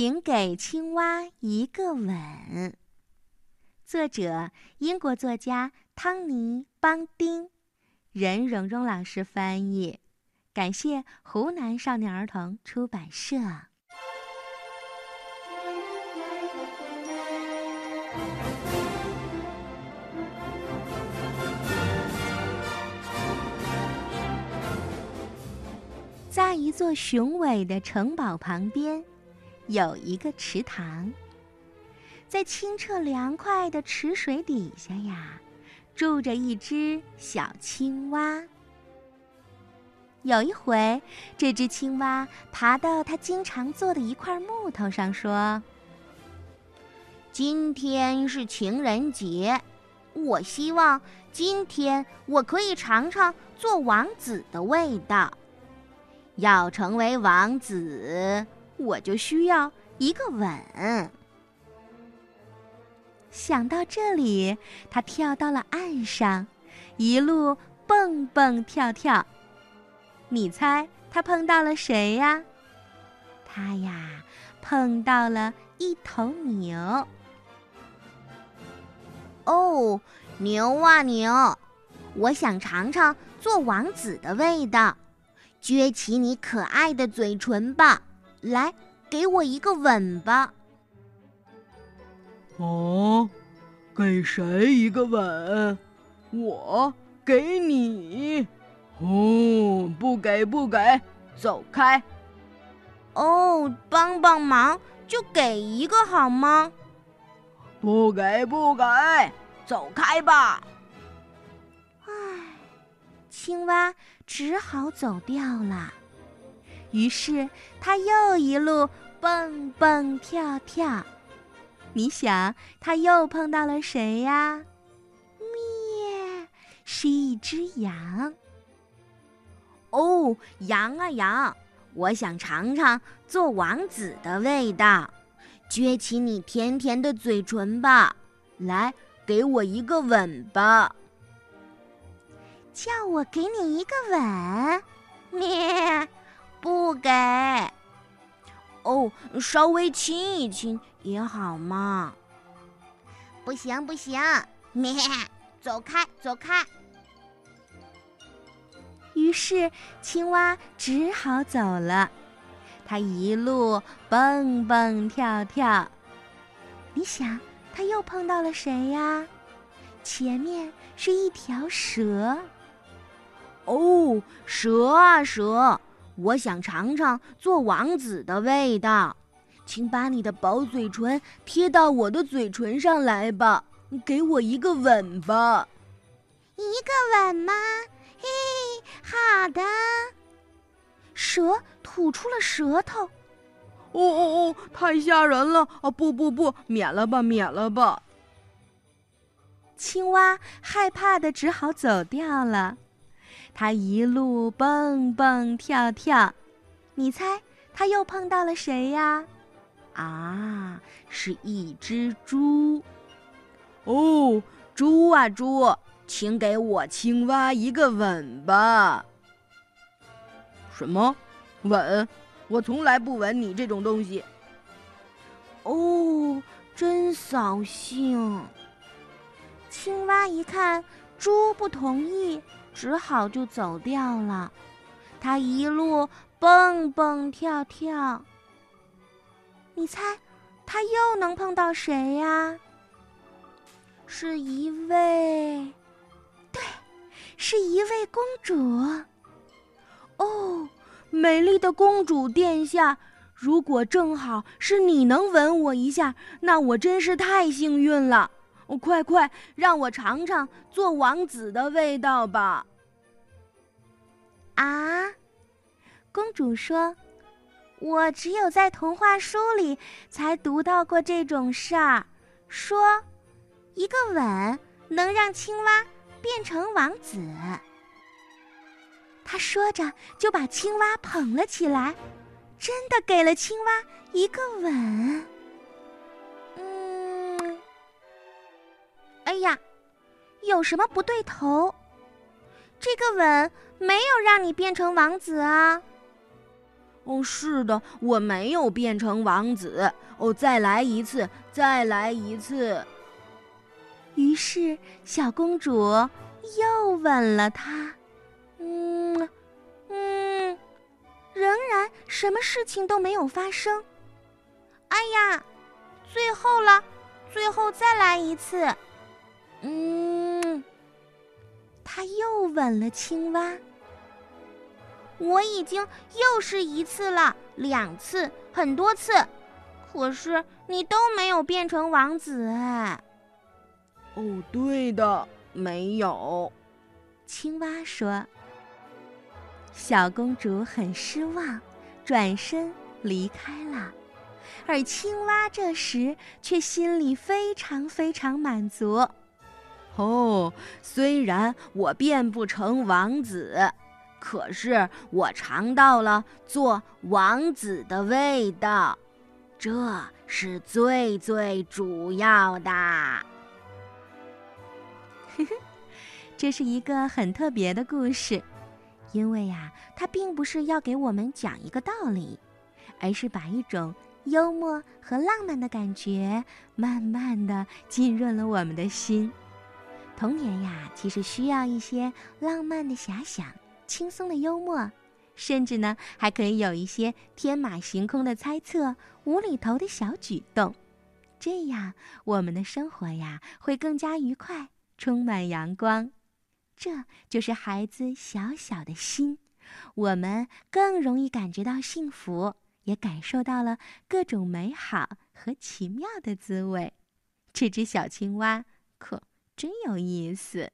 请给青蛙一个吻。作者：英国作家汤尼·邦丁，任蓉蓉老师翻译。感谢湖南少年儿童出版社。在一座雄伟的城堡旁边，有一个池塘。在清澈凉快的池水底下呀，住着一只小青蛙。有一回，这只青蛙爬到它经常坐的一块木头上，说：“今天是情人节，我希望今天我可以尝尝做王子的味道。要成为王子，我就需要一个吻。”想到这里，他跳到了岸上，一路蹦蹦跳跳。你猜他碰到了谁呀？他呀，碰到了一头牛。哦，牛啊牛，我想尝尝做王子的味道，撅起你可爱的嘴唇吧，来，给我一个吻吧。哦，给谁一个吻？我给你。哦，不给不给，走开！哦，帮帮忙，就给一个好吗？不给不给，走开吧！唉，青蛙只好走掉了。于是它又一路蹦蹦跳跳。你想，它又碰到了谁呀？咩，是一只羊。哦，羊啊羊，我想尝尝做王子的味道，撅起你甜甜的嘴唇吧，来，给我一个吻吧。叫我给你一个吻？咩，不给。哦，稍微亲一亲也好嘛。不行不行，咩，走开走开。于是，青蛙只好走了。它一路蹦蹦跳跳。你想，它又碰到了谁呀？前面是一条蛇。哦，蛇啊蛇，我想尝尝做王子的味道，请把你的薄嘴唇贴到我的嘴唇上来吧，给我一个吻吧。一个吻吗？嘿，好的。蛇吐出了舌头。哦哦哦，太吓人了！啊，不不不，免了吧，免了吧。青蛙害怕的只好走掉了。它一路蹦蹦跳跳。你猜，它又碰到了谁呀？啊，是一只猪。哦，猪啊猪！请给我青蛙一个吻吧。什么？吻？我从来不吻你这种东西。哦，真扫兴。青蛙一看猪不同意，只好就走掉了。它一路蹦蹦跳跳。你猜，它又能碰到谁呀？是一位。对是一位公主。哦，美丽的公主殿下，如果正好是你能吻我一下，那我真是太幸运了。快快让我尝尝做王子的味道吧！啊，公主说：“我只有在童话书里才读到过这种事儿，说一个吻能让青蛙。”变成王子，他说着就把青蛙捧了起来，真的给了青蛙一个吻。呀，有什么不对头？这个吻没有让你变成王子啊！哦，是的，我没有变成王子。哦，再来一次，再来一次。于是，小公主又吻了他。嗯，嗯，仍然什么事情都没有发生。哎呀，最后了，最后再来一次。嗯，他又吻了青蛙。我已经又是一次了，两次，很多次，可是你都没有变成王子哎。哦，对的，没有。青蛙说。小公主很失望，转身离开了，而青蛙这时却心里非常非常满足。哦，虽然我变不成王子。可是我尝到了做王子的味道，这是最最主要的。呵呵，这是一个很特别的故事，因为呀，它并不是要给我们讲一个道理，而是把一种幽默和浪漫的感觉慢慢的浸润了我们的心。童年呀，其实需要一些浪漫的遐想。轻松的幽默，甚至呢，还可以有一些天马行空的猜测、无厘头的小举动，这样我们的生活呀会更加愉快，充满阳光。这就是孩子小小的心，我们更容易感觉到幸福，也感受到了各种美好和奇妙的滋味。这只小青蛙可真有意思。